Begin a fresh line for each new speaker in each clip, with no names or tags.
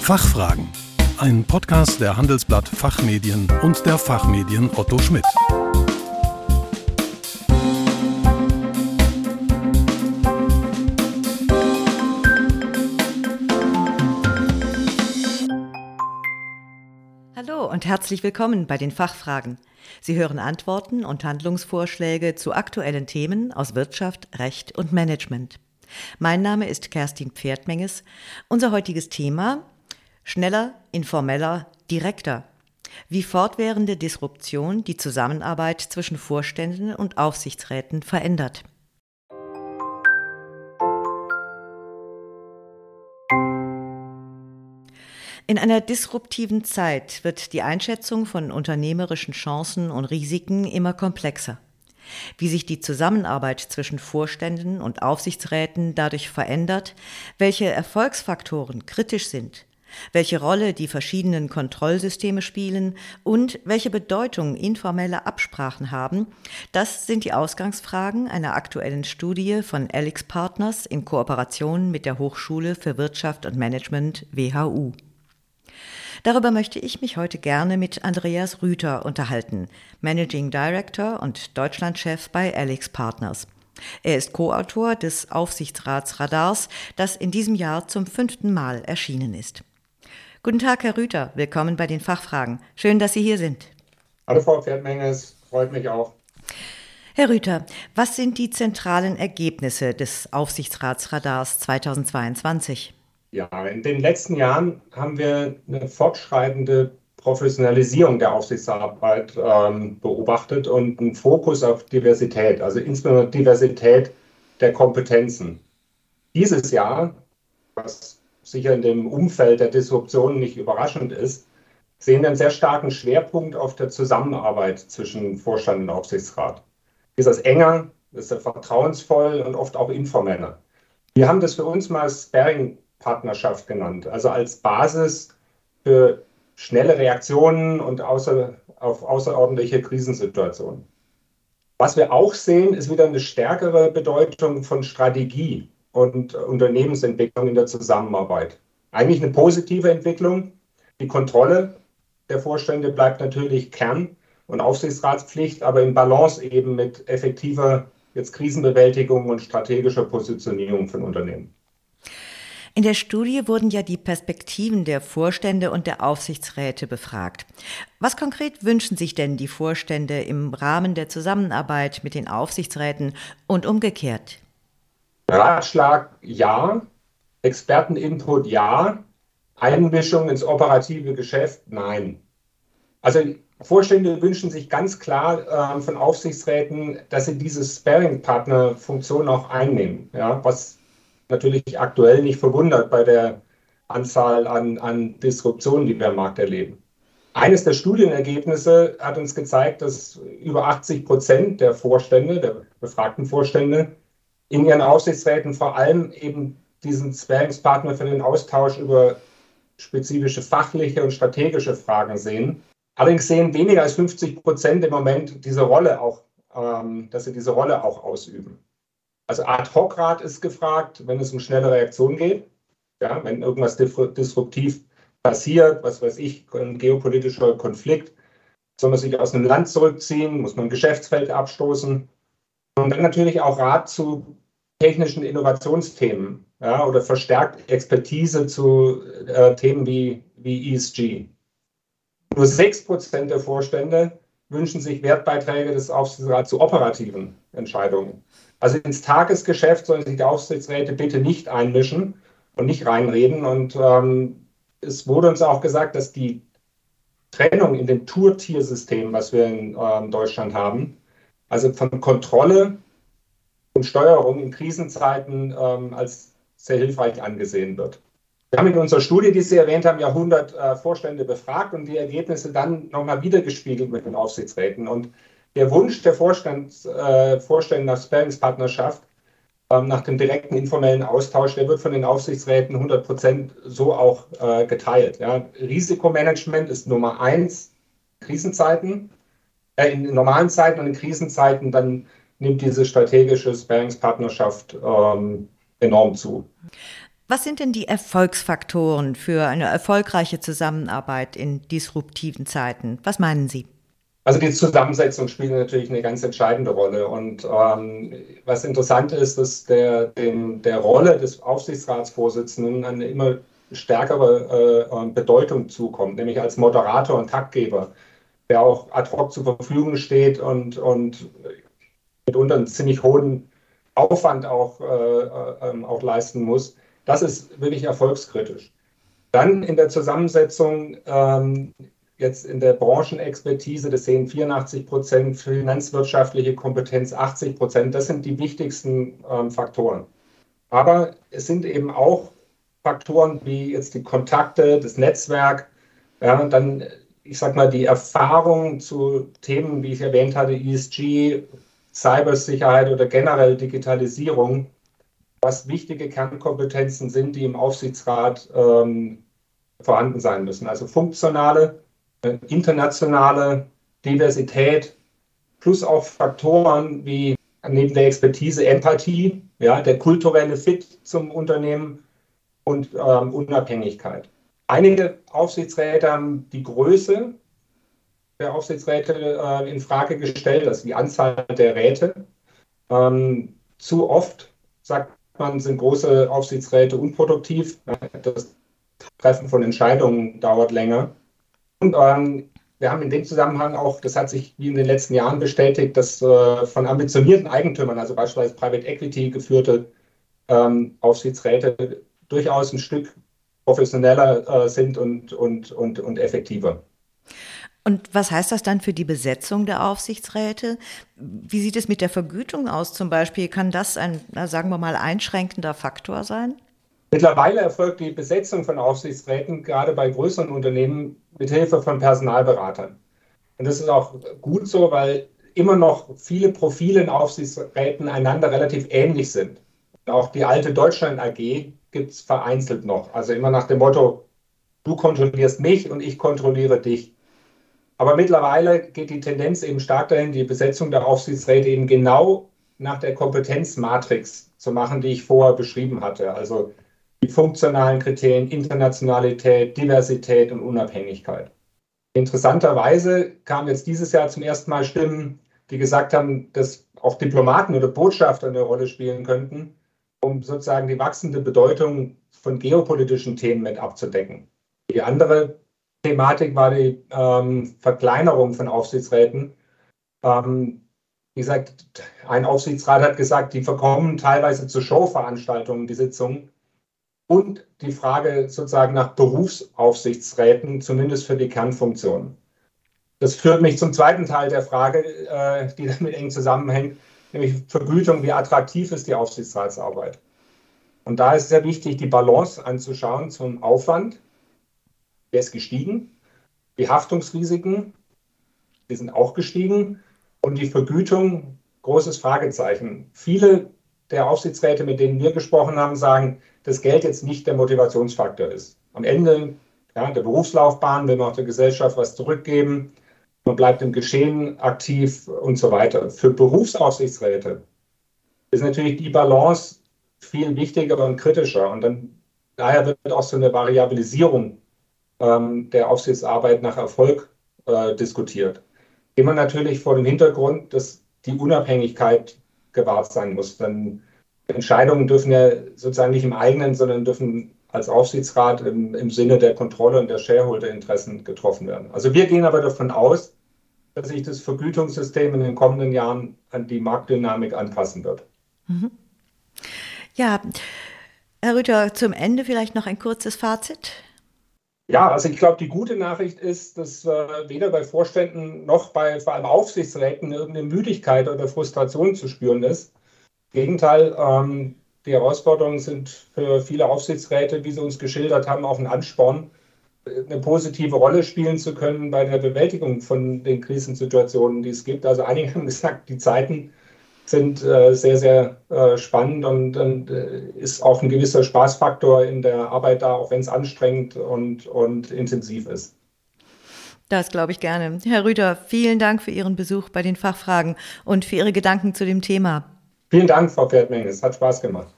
Fachfragen. Ein Podcast der Handelsblatt Fachmedien und der Fachmedien Otto Schmidt.
Hallo und herzlich willkommen bei den Fachfragen. Sie hören Antworten und Handlungsvorschläge zu aktuellen Themen aus Wirtschaft, Recht und Management. Mein Name ist Kerstin Pferdmenges. Unser heutiges Thema schneller, informeller, direkter. Wie fortwährende Disruption die Zusammenarbeit zwischen Vorständen und Aufsichtsräten verändert. In einer disruptiven Zeit wird die Einschätzung von unternehmerischen Chancen und Risiken immer komplexer. Wie sich die Zusammenarbeit zwischen Vorständen und Aufsichtsräten dadurch verändert, welche Erfolgsfaktoren kritisch sind, welche Rolle die verschiedenen Kontrollsysteme spielen und welche Bedeutung informelle Absprachen haben, das sind die Ausgangsfragen einer aktuellen Studie von Alex Partners in Kooperation mit der Hochschule für Wirtschaft und Management WHU. Darüber möchte ich mich heute gerne mit Andreas Rüther unterhalten, Managing Director und Deutschlandchef bei Alex Partners. Er ist Co-Autor des Aufsichtsratsradars, das in diesem Jahr zum fünften Mal erschienen ist. Guten Tag, Herr Rüther. Willkommen bei den Fachfragen. Schön, dass Sie hier sind.
Hallo, Frau Pferdmenges. Freut mich auch.
Herr Rüther, was sind die zentralen Ergebnisse des Aufsichtsratsradars 2022?
Ja, in den letzten Jahren haben wir eine fortschreitende Professionalisierung der Aufsichtsarbeit ähm, beobachtet und einen Fokus auf Diversität, also insbesondere Diversität der Kompetenzen. Dieses Jahr, was sicher in dem Umfeld der Disruption nicht überraschend ist, sehen wir einen sehr starken Schwerpunkt auf der Zusammenarbeit zwischen Vorstand und Aufsichtsrat. Ist das enger, ist das vertrauensvoll und oft auch informeller. Wir haben das für uns mal Sparing Partnerschaft genannt. Also als Basis für schnelle Reaktionen und außer, auf außerordentliche Krisensituationen. Was wir auch sehen, ist wieder eine stärkere Bedeutung von Strategie und Unternehmensentwicklung in der Zusammenarbeit. Eigentlich eine positive Entwicklung. Die Kontrolle der Vorstände bleibt natürlich Kern und Aufsichtsratspflicht, aber in Balance eben mit effektiver jetzt Krisenbewältigung und strategischer Positionierung von Unternehmen.
In der Studie wurden ja die Perspektiven der Vorstände und der Aufsichtsräte befragt. Was konkret wünschen sich denn die Vorstände im Rahmen der Zusammenarbeit mit den Aufsichtsräten und umgekehrt?
Ratschlag ja, Experteninput ja, Einmischung ins operative Geschäft nein. Also Vorstände wünschen sich ganz klar äh, von Aufsichtsräten, dass sie diese Sparing-Partner-Funktion auch einnehmen, ja, was natürlich aktuell nicht verwundert bei der Anzahl an, an Disruptionen, die wir im Markt erleben. Eines der Studienergebnisse hat uns gezeigt, dass über 80 Prozent der Vorstände, der befragten Vorstände, in ihren Aufsichtsräten vor allem eben diesen Sparingspartner für den Austausch über spezifische fachliche und strategische Fragen sehen. Allerdings sehen weniger als 50 Prozent im Moment diese Rolle auch, ähm, dass sie diese Rolle auch ausüben. Also Ad-Hoc-Rat ist gefragt, wenn es um schnelle Reaktion geht. Ja, wenn irgendwas disruptiv passiert, was weiß ich, ein geopolitischer Konflikt, soll man sich aus einem Land zurückziehen, muss man ein Geschäftsfeld abstoßen. Und dann natürlich auch Rat zu technischen Innovationsthemen ja, oder verstärkt Expertise zu äh, Themen wie, wie ESG. Nur 6% der Vorstände wünschen sich Wertbeiträge des Aufsichtsrats zu operativen Entscheidungen. Also ins Tagesgeschäft sollen sich die Aufsichtsräte bitte nicht einmischen und nicht reinreden. Und ähm, es wurde uns auch gesagt, dass die Trennung in dem Tour-Tier-System, was wir in ähm, Deutschland haben, also von Kontrolle und Steuerung in Krisenzeiten ähm, als sehr hilfreich angesehen wird. Wir haben in unserer Studie, die Sie erwähnt haben, ja 100 äh, Vorstände befragt und die Ergebnisse dann nochmal wiedergespiegelt mit den Aufsichtsräten. Und der Wunsch der Vorstand, äh, Vorstände nach Sparingspartnerschaft, ähm, nach dem direkten informellen Austausch, der wird von den Aufsichtsräten 100 Prozent so auch äh, geteilt. Ja. Risikomanagement ist Nummer eins, Krisenzeiten, äh, in normalen Zeiten und in Krisenzeiten, dann nimmt diese strategische Sparingspartnerschaft ähm, enorm zu.
Was sind denn die Erfolgsfaktoren für eine erfolgreiche Zusammenarbeit in disruptiven Zeiten? Was meinen Sie?
Also die Zusammensetzung spielt natürlich eine ganz entscheidende Rolle. Und ähm, was interessant ist, dass der, dem, der Rolle des Aufsichtsratsvorsitzenden eine immer stärkere äh, Bedeutung zukommt, nämlich als Moderator und Taktgeber, der auch ad hoc zur Verfügung steht und, und mitunter einen ziemlich hohen Aufwand auch, äh, äh, ähm, auch leisten muss. Das ist wirklich erfolgskritisch. Dann in der Zusammensetzung, ähm, jetzt in der Branchenexpertise, das sehen 84 Prozent, finanzwirtschaftliche Kompetenz 80 Prozent, das sind die wichtigsten ähm, Faktoren. Aber es sind eben auch Faktoren wie jetzt die Kontakte, das Netzwerk, ja, dann, ich sag mal, die Erfahrung zu Themen, wie ich erwähnt hatte, ESG, Cybersicherheit oder generell Digitalisierung was wichtige Kernkompetenzen sind, die im Aufsichtsrat ähm, vorhanden sein müssen. Also funktionale, äh, internationale Diversität plus auch Faktoren wie neben der Expertise Empathie, ja, der kulturelle Fit zum Unternehmen und ähm, Unabhängigkeit. Einige Aufsichtsräte haben die Größe der Aufsichtsräte äh, in Frage gestellt, also die Anzahl der Räte. Ähm, zu oft sagt man, sind große Aufsichtsräte unproduktiv. Das Treffen von Entscheidungen dauert länger. Und ähm, wir haben in dem Zusammenhang auch, das hat sich wie in den letzten Jahren bestätigt, dass äh, von ambitionierten Eigentümern, also beispielsweise Private Equity geführte ähm, Aufsichtsräte, durchaus ein Stück professioneller äh, sind und, und, und, und effektiver.
Und was heißt das dann für die Besetzung der Aufsichtsräte? Wie sieht es mit der Vergütung aus zum Beispiel? Kann das ein, sagen wir mal, einschränkender Faktor sein?
Mittlerweile erfolgt die Besetzung von Aufsichtsräten gerade bei größeren Unternehmen mit Hilfe von Personalberatern. Und das ist auch gut so, weil immer noch viele Profile in Aufsichtsräten einander relativ ähnlich sind. Auch die alte Deutschland AG gibt es vereinzelt noch. Also immer nach dem Motto, du kontrollierst mich und ich kontrolliere dich. Aber mittlerweile geht die Tendenz eben stark dahin, die Besetzung der Aufsichtsräte eben genau nach der Kompetenzmatrix zu machen, die ich vorher beschrieben hatte. Also die funktionalen Kriterien, Internationalität, Diversität und Unabhängigkeit. Interessanterweise kamen jetzt dieses Jahr zum ersten Mal Stimmen, die gesagt haben, dass auch Diplomaten oder Botschafter eine Rolle spielen könnten, um sozusagen die wachsende Bedeutung von geopolitischen Themen mit abzudecken. Die andere Thematik war die ähm, Verkleinerung von Aufsichtsräten. Ähm, wie gesagt, ein Aufsichtsrat hat gesagt, die verkommen teilweise zu Showveranstaltungen, die Sitzungen. Und die Frage sozusagen nach Berufsaufsichtsräten, zumindest für die Kernfunktionen. Das führt mich zum zweiten Teil der Frage, äh, die damit eng zusammenhängt, nämlich Vergütung, wie attraktiv ist die Aufsichtsratsarbeit. Und da ist sehr wichtig, die Balance anzuschauen zum Aufwand der ist gestiegen. Die Haftungsrisiken, die sind auch gestiegen. Und die Vergütung, großes Fragezeichen. Viele der Aufsichtsräte, mit denen wir gesprochen haben, sagen, dass Geld jetzt nicht der Motivationsfaktor ist. Am Ende ja, der Berufslaufbahn will man auch der Gesellschaft was zurückgeben. Man bleibt im Geschehen aktiv und so weiter. Für Berufsaufsichtsräte ist natürlich die Balance viel wichtiger und kritischer. Und dann daher wird auch so eine Variabilisierung ähm, der Aufsichtsarbeit nach Erfolg äh, diskutiert. Immer natürlich vor dem Hintergrund, dass die Unabhängigkeit gewahrt sein muss. Denn Entscheidungen dürfen ja sozusagen nicht im eigenen, sondern dürfen als Aufsichtsrat im, im Sinne der Kontrolle und der Shareholder-Interessen getroffen werden. Also wir gehen aber davon aus, dass sich das Vergütungssystem in den kommenden Jahren an die Marktdynamik anpassen wird. Mhm.
Ja, Herr Rüther, zum Ende vielleicht noch ein kurzes Fazit.
Ja, also ich glaube, die gute Nachricht ist, dass äh, weder bei Vorständen noch bei vor allem Aufsichtsräten irgendeine Müdigkeit oder Frustration zu spüren ist. Im Gegenteil, ähm, die Herausforderungen sind für viele Aufsichtsräte, wie sie uns geschildert haben, auch ein Ansporn, eine positive Rolle spielen zu können bei der Bewältigung von den Krisensituationen, die es gibt. Also einige haben gesagt, die Zeiten sind äh, sehr, sehr äh, spannend und, und äh, ist auch ein gewisser Spaßfaktor in der Arbeit da, auch wenn es anstrengend und, und intensiv ist.
Das glaube ich gerne. Herr Rüder, vielen Dank für Ihren Besuch bei den Fachfragen und für Ihre Gedanken zu dem Thema.
Vielen Dank, Frau Pferdmenge. Es hat Spaß gemacht.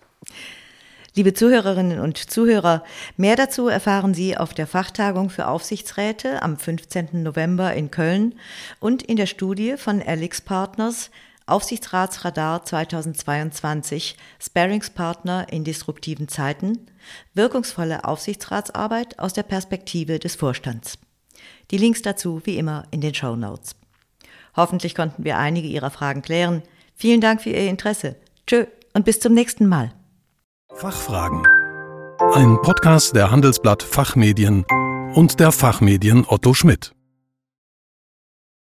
Liebe Zuhörerinnen und Zuhörer, mehr dazu erfahren Sie auf der Fachtagung für Aufsichtsräte am 15. November in Köln und in der Studie von Alex Partners Aufsichtsratsradar 2022 Sparringspartner in disruptiven Zeiten wirkungsvolle Aufsichtsratsarbeit aus der Perspektive des Vorstands. Die Links dazu wie immer in den Show Notes. Hoffentlich konnten wir einige Ihrer Fragen klären. Vielen Dank für Ihr Interesse. Tschö und bis zum nächsten Mal.
Fachfragen. Ein Podcast der Handelsblatt Fachmedien und der Fachmedien Otto Schmidt.